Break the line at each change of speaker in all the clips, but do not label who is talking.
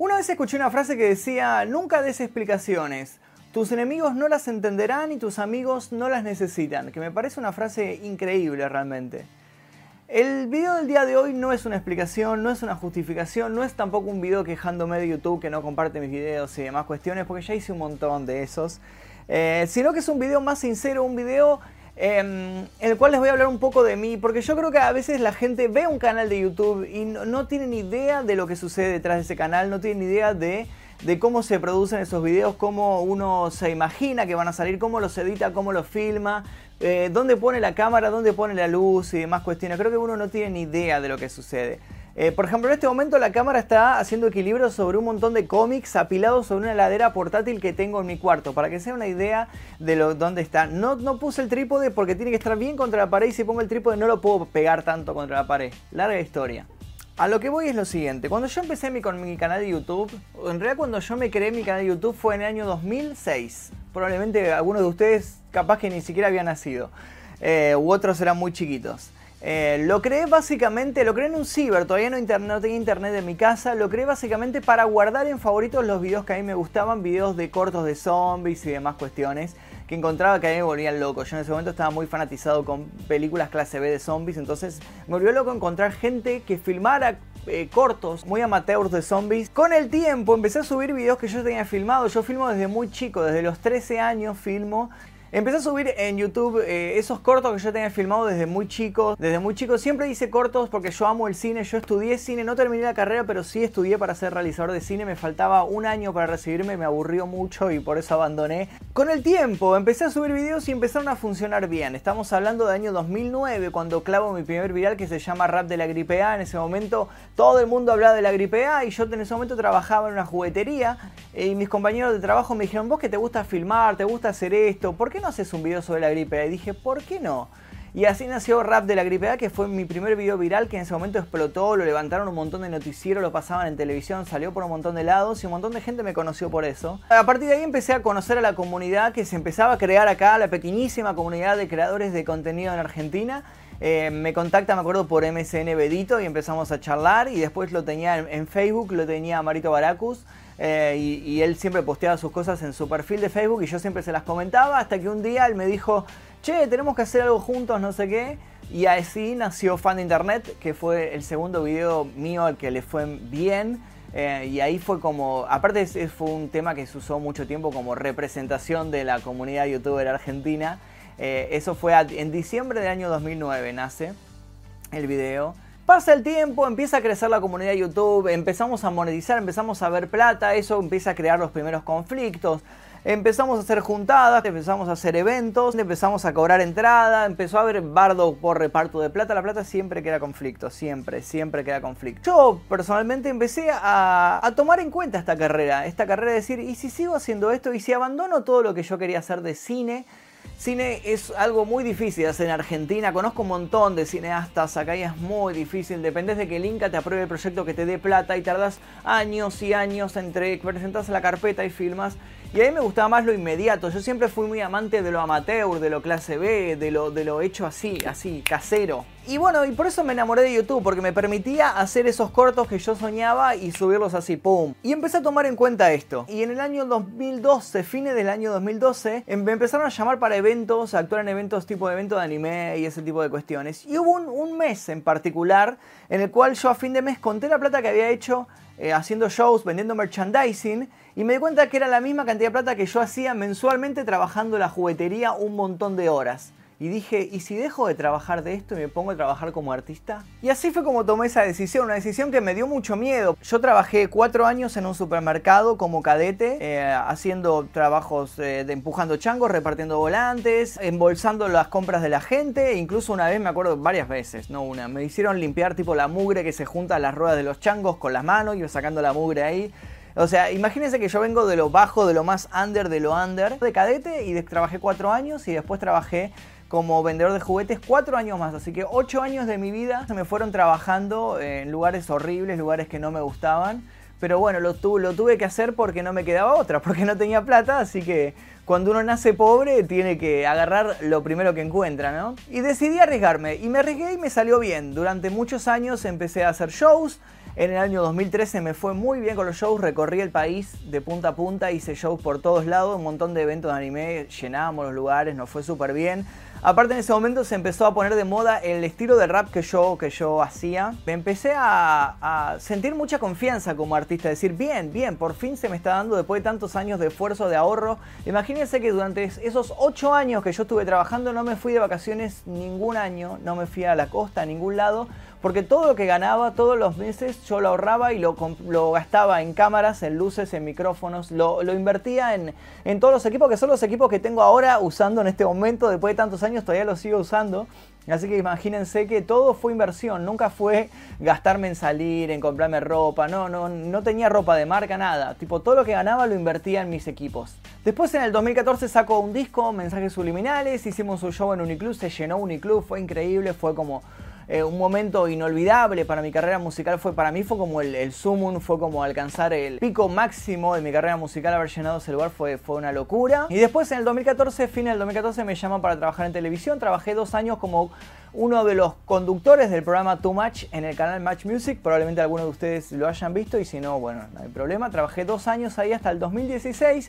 Una vez escuché una frase que decía, nunca des explicaciones. Tus enemigos no las entenderán y tus amigos no las necesitan, que me parece una frase increíble realmente. El video del día de hoy no es una explicación, no es una justificación, no es tampoco un video quejándome de YouTube que no comparte mis videos y demás cuestiones, porque ya hice un montón de esos, eh, sino que es un video más sincero, un video en el cual les voy a hablar un poco de mí, porque yo creo que a veces la gente ve un canal de YouTube y no, tiene ni idea de lo que sucede detrás de ese canal, no tiene ni idea de de cómo se producen esos videos, cómo uno se imagina que van a salir, cómo los edita, cómo los filma, eh, dónde pone la cámara, dónde pone la luz y demás cuestiones. Creo que uno no tiene ni idea de lo que sucede. Eh, por ejemplo, en este momento la cámara está haciendo equilibrio sobre un montón de cómics apilados sobre una heladera portátil que tengo en mi cuarto, para que sea una idea de dónde está. No, no puse el trípode porque tiene que estar bien contra la pared y si pongo el trípode no lo puedo pegar tanto contra la pared. Larga historia. A lo que voy es lo siguiente, cuando yo empecé mi, con mi canal de YouTube, en realidad cuando yo me creé mi canal de YouTube fue en el año 2006. Probablemente algunos de ustedes capaz que ni siquiera habían nacido, eh, u otros eran muy chiquitos. Eh, lo creé básicamente, lo creé en un ciber, todavía no, no, tenía internet en mi casa, lo creé básicamente para guardar en favoritos los videos que a mí me gustaban, videos de cortos de zombies y demás cuestiones que encontraba que a mí me volvían loco. Yo en ese momento estaba muy fanatizado con películas clase B de zombies, entonces me volvió loco encontrar gente que filmara eh, cortos, muy amateurs de zombies. Con el tiempo empecé a subir videos que yo tenía filmado. Yo filmo desde muy chico, desde los 13 años filmo Empecé a subir en YouTube eh, esos cortos que yo tenía filmado desde muy chico. Desde muy chico siempre hice cortos porque yo amo el cine. Yo estudié cine, no terminé la carrera, pero sí estudié para ser realizador de cine. Me faltaba un año para recibirme, me aburrió mucho y por eso abandoné. Con el tiempo empecé a subir videos y empezaron a funcionar bien. Estamos hablando del año 2009 cuando clavo mi primer viral que se llama Rap de la Gripe A. En ese momento todo el mundo hablaba de la gripe A y yo en ese momento trabajaba en una juguetería y mis compañeros de trabajo me dijeron, vos que te gusta filmar, te gusta hacer esto, ¿por qué no haces un video sobre la gripe? Y dije, ¿por qué no? Y así nació Rap de la Gripe que fue mi primer video viral que en ese momento explotó, lo levantaron un montón de noticieros, lo pasaban en televisión, salió por un montón de lados y un montón de gente me conoció por eso. A partir de ahí empecé a conocer a la comunidad que se empezaba a crear acá, la pequeñísima comunidad de creadores de contenido en Argentina. Eh, me contacta, me acuerdo, por MSN Bedito y empezamos a charlar y después lo tenía en, Facebook, lo tenía Marito Baracus. Eh, y, él siempre posteaba sus cosas en su perfil de Facebook y yo siempre se las comentaba hasta que un día él me dijo, che, tenemos que hacer algo juntos, no sé qué. Y así nació Fan de Internet, que fue el segundo video mío al que le fue bien. Eh, y ahí fue como, aparte fue un tema que se usó mucho tiempo como representación de la comunidad youtuber argentina. Eh, eso fue en diciembre del año 2009, nace el video. Pasa el tiempo, empieza a crecer la comunidad de YouTube, empezamos a monetizar, empezamos a ver plata, eso empieza a crear los primeros conflictos. Empezamos a hacer juntadas, empezamos a hacer eventos, empezamos a cobrar entrada, empezó a haber bardo por reparto de plata. La plata siempre queda conflicto, siempre, siempre queda conflicto. Yo personalmente empecé a, a, tomar en cuenta esta carrera, esta carrera de decir, ¿y si sigo haciendo esto? ¿Y si abandono todo lo que yo quería hacer de cine? Cine es algo muy difícil hacer en Argentina. Conozco un montón de cineastas acá es muy difícil. Dependés de que el Inca te apruebe el proyecto que te dé plata y tardas años y años entre que presentas la carpeta y filmas. Y a mí me gustaba más lo inmediato. Yo siempre fui muy amante de lo amateur, de lo clase B, de lo, de lo hecho así, así, casero. Y bueno, y por eso me enamoré de YouTube, porque me permitía hacer esos cortos que yo soñaba y subirlos así, ¡pum! Y empecé a tomar en cuenta esto. Y en el año 2012, fines del año 2012, em, me empezaron a llamar para eventos, a actuar en eventos tipo de evento de anime y ese tipo de cuestiones. Y hubo un, mes en particular en el cual yo a fin de mes conté la plata que había hecho eh, haciendo shows, vendiendo merchandising, y me di cuenta que era la misma cantidad de plata que yo hacía mensualmente trabajando la juguetería un montón de horas y dije, ¿y si dejo de trabajar de esto y me pongo a trabajar como artista? Y así fue como tomé esa decisión, una decisión que me dio mucho miedo. Yo trabajé cuatro años en un supermercado como cadete, eh, haciendo trabajos eh, de empujando changos, repartiendo volantes, embolsando las compras de la gente, e incluso una vez, me acuerdo varias veces, no una, me hicieron limpiar tipo la mugre que se junta a las ruedas de los changos con las manos, y sacando la mugre ahí. O sea, imagínense que yo vengo de lo bajo, de lo más under, de lo under, de cadete y trabajé cuatro años y después trabajé como vendedor de juguetes cuatro años más. Así que ocho años de mi vida se me fueron trabajando en lugares horribles, lugares que no me gustaban. Pero bueno, lo, lo tuve que hacer porque no me quedaba otra, porque no tenía plata. Así que cuando uno nace pobre tiene que agarrar lo primero que encuentra, ¿no? Y decidí arriesgarme. Y me arriesgué y me salió bien. Durante muchos años empecé a hacer shows. En el año 2013 me fue muy bien con los shows, recorrí el país de punta a punta, hice shows por todos lados, un montón de eventos de anime, llenábamos los lugares, nos fue súper bien. Aparte en ese momento se empezó a poner de moda el estilo de rap que yo, que yo hacía. Me empecé a, sentir mucha confianza como artista, decir, bien, bien, por fin se me está dando después de tantos años de esfuerzo, de ahorro. Imagínense que durante esos ocho años que yo estuve trabajando no me fui de vacaciones ningún año, no me fui a la costa, a ningún lado porque todo lo que ganaba todos los meses yo lo ahorraba y lo, gastaba en cámaras, en luces, en micrófonos, lo, invertía en, todos los equipos que son los equipos que tengo ahora usando en este momento, después de tantos años todavía los sigo usando. Así que imagínense que todo fue inversión, nunca fue gastarme en salir, en comprarme ropa, no, no, no tenía ropa de marca, nada. Tipo, todo lo que ganaba lo invertía en mis equipos. Después en el 2014 sacó un disco, Mensajes Subliminales, hicimos un show en Uniclub, se llenó Uniclub, fue increíble, fue como eh, un momento inolvidable para mi carrera musical fue para mí fue como el, el sumum, fue como alcanzar el pico máximo de mi carrera musical, haber llenado ese lugar fue, fue una locura. Y después en el 2014, fin del 2014 me llaman para trabajar en televisión, trabajé dos años como uno de los conductores del programa Too Much en el canal Match Music, probablemente algunos de ustedes lo hayan visto y si no, bueno, no hay problema, trabajé dos años ahí hasta el 2016.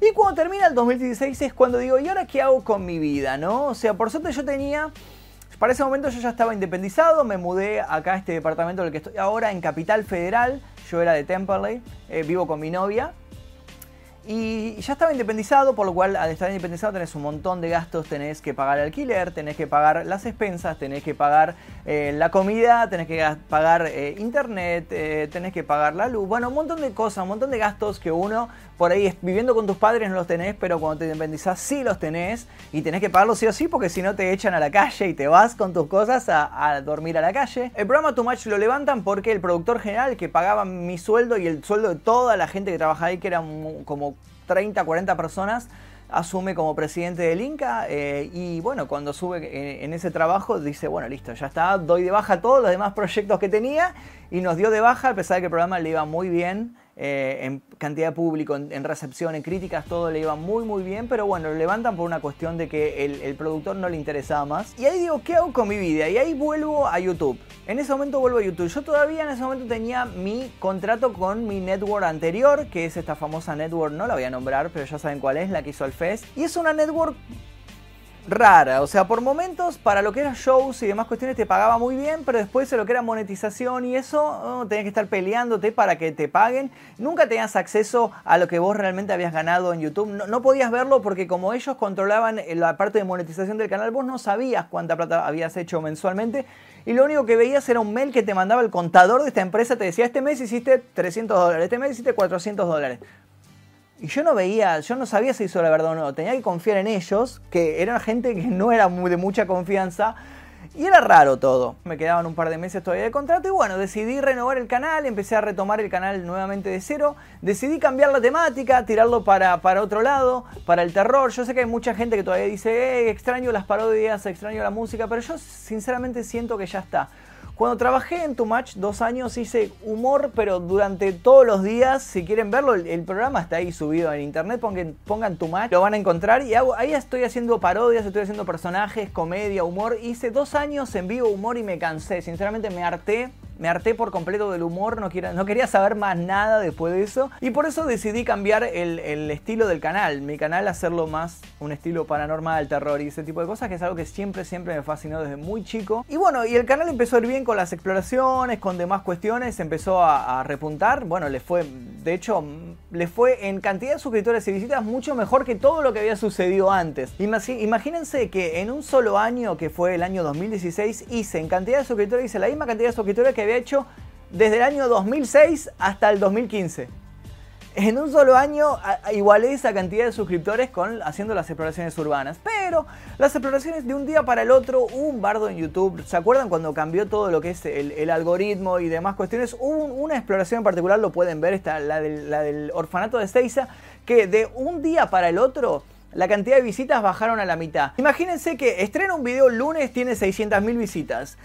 Y cuando termina el 2016 es cuando digo, ¿y ahora qué hago con mi vida? ¿No? O sea, por suerte yo tenía para ese momento yo ya estaba independizado, me mudé acá a este departamento en el que estoy ahora, en Capital Federal. Yo era de Temperley, eh, vivo con mi novia. Y ya estaba independizado, por lo cual al estar independizado tenés un montón de gastos, tenés que pagar el alquiler, tenés que pagar las expensas, tenés que pagar eh, la comida, tenés que pagar eh, internet, eh, tenés que pagar la luz, bueno, un montón de cosas, un montón de gastos que uno por ahí viviendo con tus padres no los tenés, pero cuando te independizás sí los tenés y tenés que pagarlos sí o sí porque si no te echan a la calle y te vas con tus cosas a, dormir a la calle. El programa Too Much lo levantan porque el productor general que pagaba mi sueldo y el sueldo de toda la gente que trabajaba ahí, que eran como 30, 40 personas, asume como presidente del Inca eh, y bueno, cuando sube en, ese trabajo dice, bueno, listo, ya está, doy de baja todos los demás proyectos que tenía y nos dio de baja a pesar de que el programa le iba muy bien. Eh, en cantidad de público, en, recepción, en críticas, todo le iba muy muy bien, pero bueno, lo levantan por una cuestión de que el, productor no le interesaba más. Y ahí digo, ¿qué hago con mi vida? Y ahí vuelvo a YouTube. En ese momento vuelvo a YouTube. Yo todavía en ese momento tenía mi contrato con mi network anterior, que es esta famosa network, no la voy a nombrar, pero ya saben cuál es, la que hizo el Fest. Y es una network rara. O sea, por momentos, para lo que eran shows y demás cuestiones, te pagaba muy bien, pero después de lo que era monetización y eso, oh, tenías que estar peleándote para que te paguen. Nunca tenías acceso a lo que vos realmente habías ganado en YouTube. No, podías verlo porque como ellos controlaban eh, la parte de monetización del canal, vos no sabías cuánta plata habías hecho mensualmente. Y lo único que veías era un mail que te mandaba el contador de esta empresa, te decía, este mes hiciste 300 dólares, este mes hiciste 400 dólares. Y yo no veía, yo no sabía si hizo la verdad o no. Tenía que confiar en ellos, que eran gente que no era de mucha confianza. Y era raro todo. Me quedaban un par de meses todavía de contrato y bueno, decidí renovar el canal, empecé a retomar el canal nuevamente de cero. Decidí cambiar la temática, tirarlo para, para otro lado, para el terror. Yo sé que hay mucha gente que todavía dice, eh, extraño las parodias, extraño la música, pero yo sinceramente siento que ya está. Cuando trabajé en Too Much dos años hice humor, pero durante todos los días, si quieren verlo, el, programa está ahí subido en internet, pongan, pongan lo van a encontrar. Y ahí estoy haciendo parodias, estoy haciendo personajes, comedia, humor. Hice dos años en vivo humor y me cansé, sinceramente me harté me harté por completo del humor, no, no quería saber más nada después de eso. Y por eso decidí cambiar el, estilo del canal. Mi canal hacerlo más un estilo paranormal, terror y ese tipo de cosas, que es algo que siempre, siempre me fascinó desde muy chico. Y bueno, y el canal empezó a ir bien con las exploraciones, con demás cuestiones, empezó a, repuntar. Bueno, le fue, de hecho, le fue en cantidad de suscriptores y visitas mucho mejor que todo lo que había sucedido antes. Imagínense que en un solo año, que fue el año 2016, hice en cantidad de suscriptores, hice la misma cantidad de suscriptores que había hecho desde el año 2006 hasta el 2015. En un solo año igualé esa cantidad de suscriptores con haciendo las exploraciones urbanas. Pero las exploraciones de un día para el otro, un bardo en YouTube. ¿Se acuerdan cuando cambió todo lo que es el, algoritmo y demás cuestiones? Hubo una exploración en particular, lo pueden ver, está la del, la del orfanato de Seiza, que de un día para el otro la cantidad de visitas bajaron a la mitad. Imagínense que estrena un video lunes, tiene 600.000 visitas.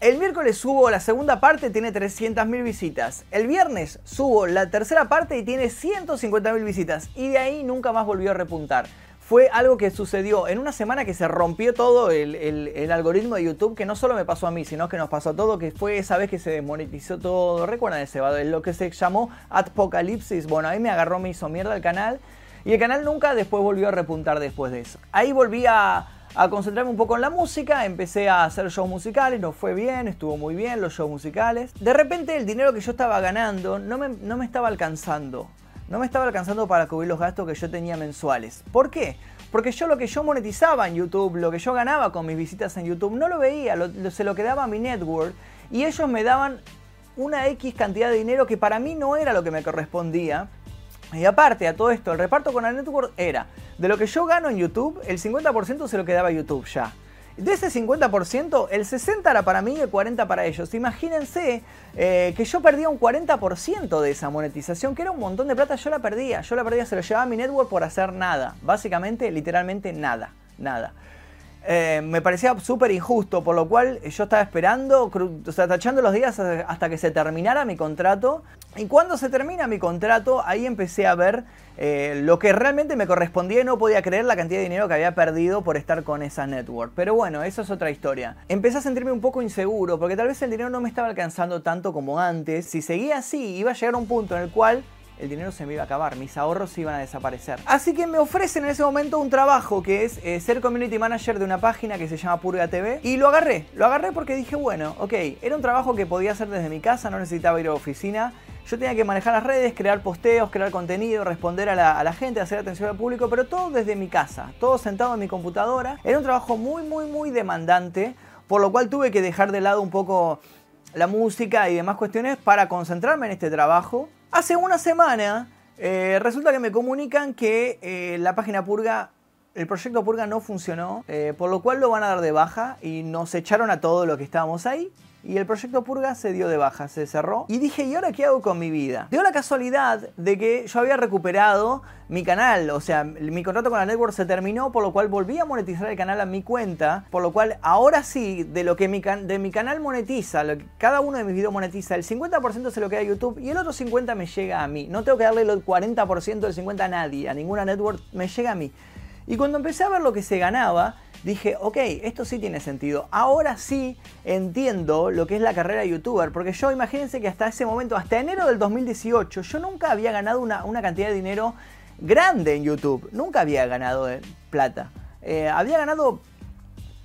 El miércoles subo la segunda parte, tiene 300.000 visitas. El viernes subo la tercera parte y tiene 150.000 visitas. Y de ahí nunca más volvió a repuntar. fue algo que sucedió en una semana que se rompió todo el, algoritmo de YouTube, que no solo me pasó a mí, sino que nos pasó a todo, que fue esa vez que se desmonetizó todo. ¿Recuerdan ese Lo que se llamó Apocalipsis. Bueno, ahí me agarró, me hizo mierda el canal. Y el canal nunca después volvió a repuntar después de eso. Ahí volví a, concentrarme un poco en la música, empecé a hacer shows musicales, nos fue bien, estuvo muy bien los shows musicales. De repente el dinero que yo estaba ganando no me, no me estaba alcanzando no me estaba alcanzando para cubrir los gastos que yo tenía mensuales. ¿Por qué? Porque yo lo que yo monetizaba en YouTube, lo que yo ganaba con mis visitas en YouTube, no lo veía, se lo quedaba a mi network y ellos me daban una X cantidad de dinero que para mí no era lo que me correspondía. Y aparte a todo esto, el reparto con la network era, de lo que yo gano en YouTube, el 50% se lo quedaba YouTube ya. De ese 50%, el 60% era para mí y el 40% para ellos. Imagínense eh, que yo perdía un 40% de esa monetización, que era un montón de plata, yo la perdía. Yo la perdía, se lo llevaba a mi network por hacer nada. Básicamente, literalmente nada. Nada. Eh, me parecía súper injusto, por lo cual yo estaba esperando, o tachando los días hasta que se terminara mi contrato. Y cuando se termina mi contrato, ahí empecé a ver eh, lo que realmente me correspondía y no podía creer la cantidad de dinero que había perdido por estar con esa network. Pero bueno, eso es otra historia. Empecé a sentirme un poco inseguro porque tal vez el dinero no me estaba alcanzando tanto como antes. Si seguía así, iba a llegar a un punto en el cual el dinero se me iba a acabar, mis ahorros iban a desaparecer. Así que me ofrecen en ese momento un trabajo que es eh, ser community manager de una página que se llama Purga TV y lo agarré, lo agarré porque dije, bueno, ok, era un trabajo que podía hacer desde mi casa, no necesitaba ir a la oficina. Yo tenía que manejar las redes, crear posteos, crear contenido, responder a la gente, hacer atención al público, pero todo desde mi casa, todo sentado en mi computadora. Era un trabajo muy, muy, muy demandante, por lo cual tuve que dejar de lado un poco la música y demás cuestiones para concentrarme en este trabajo Hace una semana eh, resulta que me comunican que eh, la página Purga, el proyecto Purga no funcionó, eh, por lo cual lo van a dar de baja y nos echaron a todo lo que estábamos ahí y el proyecto Purga se dio de baja, se cerró. Y dije, ¿y ahora qué hago con mi vida? Dio la casualidad de que yo había recuperado mi canal, o sea, mi contrato con la network se terminó, por lo cual volví a monetizar el canal a mi cuenta, por lo cual ahora sí, de lo que mi, de mi canal monetiza, lo que cada uno de mis videos monetiza, el 50% se lo queda a YouTube y el otro 50% me llega a mí. No tengo que darle el 40% del 50% a nadie, a ninguna network, me llega a mí. Y cuando empecé a ver lo que se ganaba, dije, ok, esto sí tiene sentido. Ahora sí entiendo lo que es la carrera de youtuber, porque yo imagínense que hasta ese momento, hasta enero del 2018, yo nunca había ganado una, cantidad de dinero grande en YouTube. Nunca había ganado eh, plata. Eh, había ganado,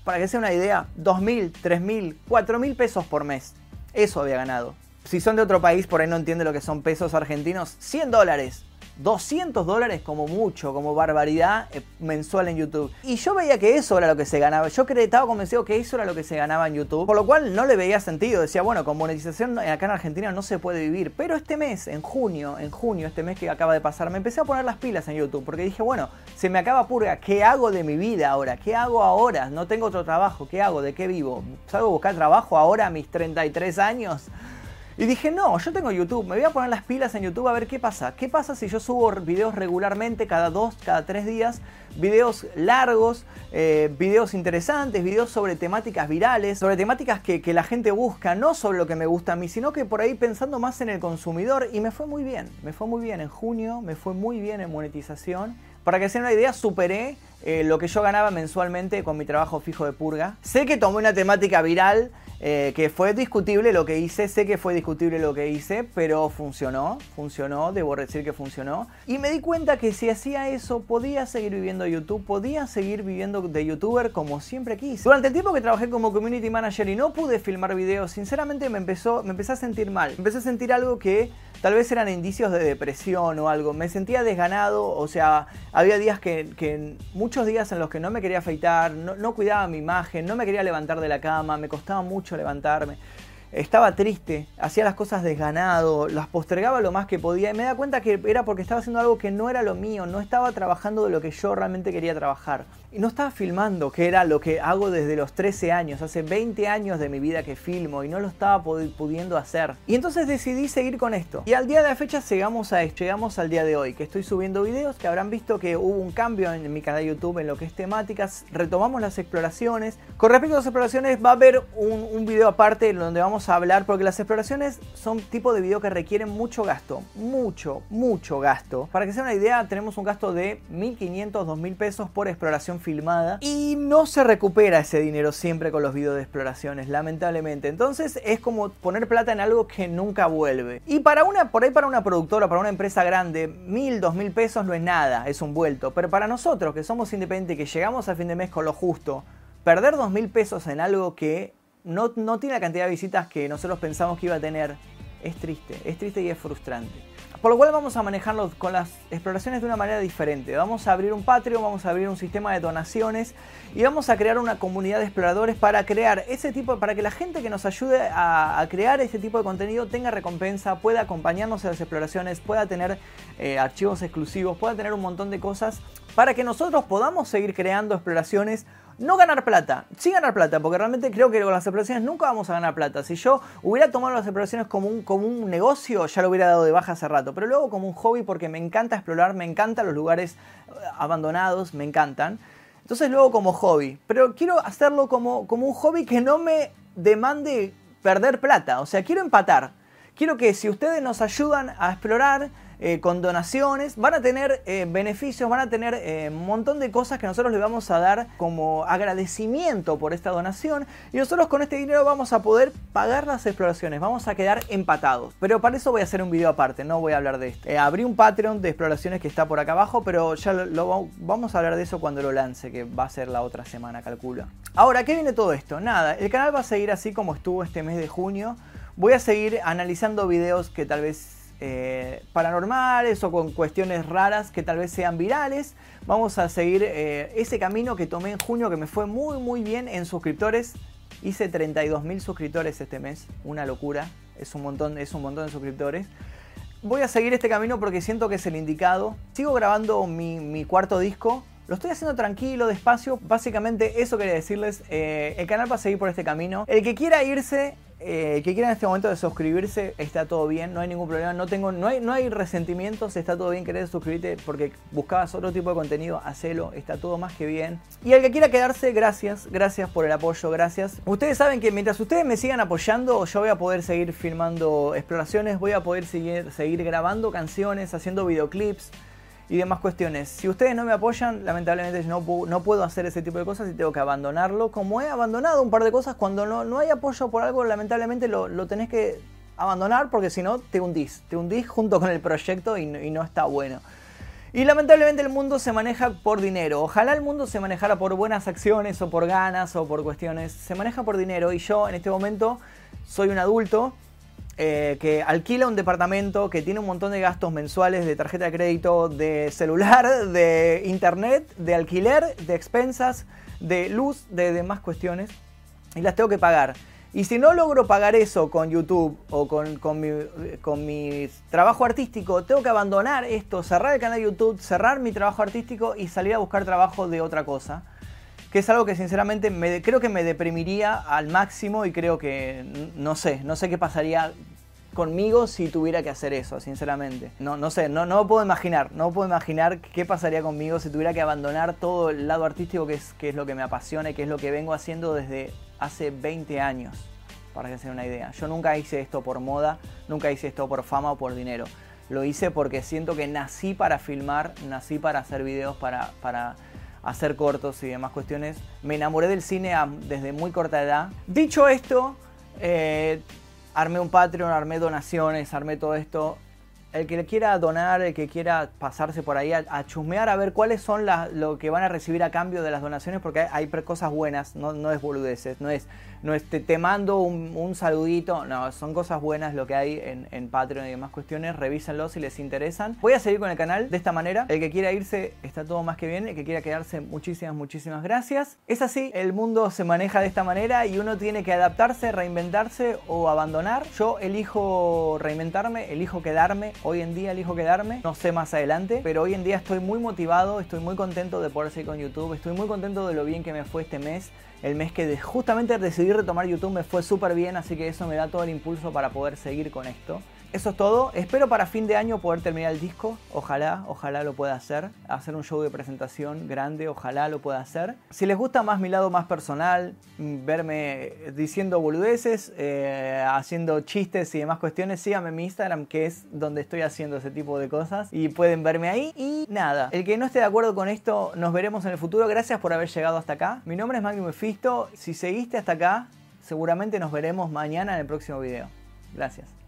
para que sea una idea, 2.000, 3.000, 4.000 pesos por mes. Eso había ganado. Si son de otro país, por ahí no entiende lo que son pesos argentinos, 100 dólares 200 dólares como mucho, como barbaridad eh, mensual en YouTube. Y yo veía que eso era lo que se ganaba. Yo estaba convencido que eso era lo que se ganaba en YouTube. Por lo cual no le veía sentido. Decía, bueno, con monetización acá en Argentina no se puede vivir. Pero este mes, en junio, en junio, este mes que acaba de pasar, me empecé a poner las pilas en YouTube. Porque dije, bueno, se me acaba purga. ¿Qué hago de mi vida ahora? ¿Qué hago ahora? No tengo otro trabajo. ¿Qué hago? ¿De qué vivo? ¿Salgo a buscar trabajo ahora a mis 33 años? Y dije, no, yo tengo YouTube, me voy a poner las pilas en YouTube a ver qué pasa. ¿Qué pasa si yo subo videos regularmente, cada dos, cada tres días? Videos largos, eh, videos interesantes, videos sobre temáticas virales, sobre temáticas que, la gente busca, no sobre lo que me gusta a mí, sino que por ahí pensando más en el consumidor. Y me fue muy bien, me fue muy bien en junio, me fue muy bien en monetización. Para que se den una idea, superé eh, lo que yo ganaba mensualmente con mi trabajo fijo de purga. Sé que tomé una temática viral eh, que fue discutible lo que hice, sé que fue discutible lo que hice, pero funcionó, funcionó, debo decir que funcionó. Y me di cuenta que si hacía eso podía seguir viviendo YouTube, podía seguir viviendo de youtuber como siempre quise. Durante el tiempo que trabajé como community manager y no pude filmar videos, sinceramente me, empezó, me empecé a sentir mal. Empecé a sentir algo que tal vez eran indicios de depresión o algo. Me sentía desganado, o sea, había días que, muchos días en los que no me quería afeitar, no, no cuidaba mi imagen, no me quería levantar de la cama, me costaba mucho levantarme. Estaba triste, hacía las cosas desganado, las postergaba lo más que podía y me da cuenta que era porque estaba haciendo algo que no era lo mío, no estaba trabajando de lo que yo realmente quería trabajar. Y no estaba filmando, que era lo que hago desde los 13 años, hace 20 años de mi vida que filmo y no lo estaba pudiendo hacer. Y entonces decidí seguir con esto. Y al día de la fecha llegamos a esto, llegamos al día de hoy, que estoy subiendo videos, que habrán visto que hubo un cambio en mi canal de YouTube en lo que es temáticas, retomamos las exploraciones. Con respecto a las exploraciones va a haber un, un video aparte donde vamos a hablar, porque las exploraciones son tipo de video que requieren mucho gasto, mucho, mucho gasto. Para que sea una idea, tenemos un gasto de 1.500, 2.000 pesos por exploración filmada y no se recupera ese dinero siempre con los videos de exploraciones, lamentablemente. Entonces es como poner plata en algo que nunca vuelve. Y para una, por ahí para una productora, para una empresa grande, 1.000, 2.000 pesos no es nada, es un vuelto. Pero para nosotros que somos independientes, que llegamos a fin de mes con lo justo, perder 2.000 pesos en algo que no, no tiene la cantidad de visitas que nosotros pensamos que iba a tener, es triste, es triste y es frustrante. Por lo cual vamos a manejarlo con las exploraciones de una manera diferente. Vamos a abrir un Patreon, vamos a abrir un sistema de donaciones y vamos a crear una comunidad de exploradores para crear ese tipo, para que la gente que nos ayude a, crear ese tipo de contenido tenga recompensa, pueda acompañarnos en las exploraciones, pueda tener eh, archivos exclusivos, pueda tener un montón de cosas para que nosotros podamos seguir creando exploraciones no ganar plata, sí ganar plata, porque realmente creo que con las exploraciones nunca vamos a ganar plata. Si yo hubiera tomado las exploraciones como un, como un negocio, ya lo hubiera dado de baja hace rato. Pero luego como un hobby porque me encanta explorar, me encantan los lugares eh, abandonados, me encantan. Entonces luego como hobby. Pero quiero hacerlo como, como un hobby que no me demande perder plata. O sea, quiero empatar. Quiero que si ustedes nos ayudan a explorar, eh, con donaciones, van a tener eh, beneficios, van a tener eh, un montón de cosas que nosotros les vamos a dar como agradecimiento por esta donación y nosotros con este dinero vamos a poder pagar las exploraciones, vamos a quedar empatados. Pero para eso voy a hacer un video aparte, no voy a hablar de esto. abrí un Patreon de exploraciones que está por acá abajo, pero ya lo, vamos a hablar de eso cuando lo lance, que va a ser la otra semana, calculo. Ahora, ¿qué viene todo esto? Nada, el canal va a seguir así como estuvo este mes de junio. Voy a seguir analizando videos que tal vez eh, paranormales o con cuestiones raras que tal vez sean virales. Vamos a seguir eh, ese camino que tomé en junio que me fue muy muy bien en suscriptores. Hice 32.000 suscriptores este mes, una locura, es un montón, es un montón de suscriptores. Voy a seguir este camino porque siento que es el indicado. Sigo grabando mi, cuarto disco, lo estoy haciendo tranquilo, despacio. Básicamente eso quería decirles. Eh, el canal va a seguir por este camino. El que quiera irse eh, que quiera en este momento de suscribirse, está todo bien, no hay ningún problema, no, tengo, no, hay, no hay resentimientos, está todo bien querer suscribirte porque buscabas otro tipo de contenido, hacelo, está todo más que bien. Y el que quiera quedarse, gracias, gracias por el apoyo, gracias. Ustedes saben que mientras ustedes me sigan apoyando, yo voy a poder seguir filmando exploraciones, voy a poder seguir, seguir grabando canciones, haciendo videoclips y demás cuestiones. Si ustedes no me apoyan, lamentablemente no, no puedo hacer ese tipo de cosas y tengo que abandonarlo. Como he abandonado un par de cosas, cuando no, no hay apoyo por algo, lamentablemente lo, lo tenés que abandonar porque si no te hundís. Te hundís junto con el proyecto y no está bueno. Y lamentablemente el mundo se maneja por dinero. Ojalá el mundo se manejara por buenas acciones o por ganas o por cuestiones. Se maneja por dinero y yo en este momento soy un adulto eh, que alquila un departamento, que tiene un montón de gastos mensuales de tarjeta de crédito, de celular, de internet, de alquiler, de expensas, de luz, de demás cuestiones, y las tengo que pagar. Y si no logro pagar eso con YouTube o con, con, mi, con, mi, trabajo artístico, tengo que abandonar esto, cerrar el canal de YouTube, cerrar mi trabajo artístico y salir a buscar trabajo de otra cosa. Que es algo que sinceramente me, creo que me deprimiría al máximo y creo que no sé, no sé qué pasaría conmigo si tuviera que hacer eso, sinceramente. No, no sé, no, no puedo imaginar, no puedo imaginar qué pasaría conmigo si tuviera que abandonar todo el lado artístico que es, que es lo que me apasiona y que es lo que vengo haciendo desde hace 20 años, para que se den una idea. Yo nunca hice esto por moda, nunca hice esto por fama o por dinero. Lo hice porque siento que nací para filmar, nací para hacer videos, para, para hacer cortos y demás cuestiones. Me enamoré del cine desde muy corta edad. Dicho esto, eh, armé un Patreon, armé donaciones, armé todo esto. El que le quiera donar, el que quiera pasarse por ahí a, chusmear a ver cuáles son lo que van a recibir a cambio de las donaciones, porque hay, hay cosas buenas, no, no es boludeces, no es no es, te, mando un, saludito, no, son cosas buenas lo que hay en, en, Patreon y demás cuestiones, revísenlo si les interesan. Voy a seguir con el canal de esta manera, el que quiera irse está todo más que bien, el que quiera quedarse muchísimas, muchísimas gracias. Es así, el mundo se maneja de esta manera y uno tiene que adaptarse, reinventarse o abandonar. Yo elijo reinventarme, elijo quedarme, hoy en día elijo quedarme, no sé más adelante, pero hoy en día estoy muy motivado, estoy muy contento de poder seguir con YouTube, estoy muy contento de lo bien que me fue este mes el mes que justamente decidí retomar YouTube me fue súper bien, así que eso me da todo el impulso para poder seguir con esto. Eso es todo. Espero para fin de año poder terminar el disco. Ojalá, ojalá lo pueda hacer. Hacer un show de presentación grande, ojalá lo pueda hacer. Si les gusta más mi lado más personal, mm, verme diciendo boludeces, eh, haciendo chistes y demás cuestiones, síganme en mi Instagram, que es donde estoy haciendo ese tipo de cosas. Y pueden verme ahí. Y nada, el que no esté de acuerdo con esto, nos veremos en el futuro. Gracias por haber llegado hasta acá. Mi nombre es Magnum Mefisto. Si seguiste hasta acá, seguramente nos veremos mañana en el próximo video. Gracias.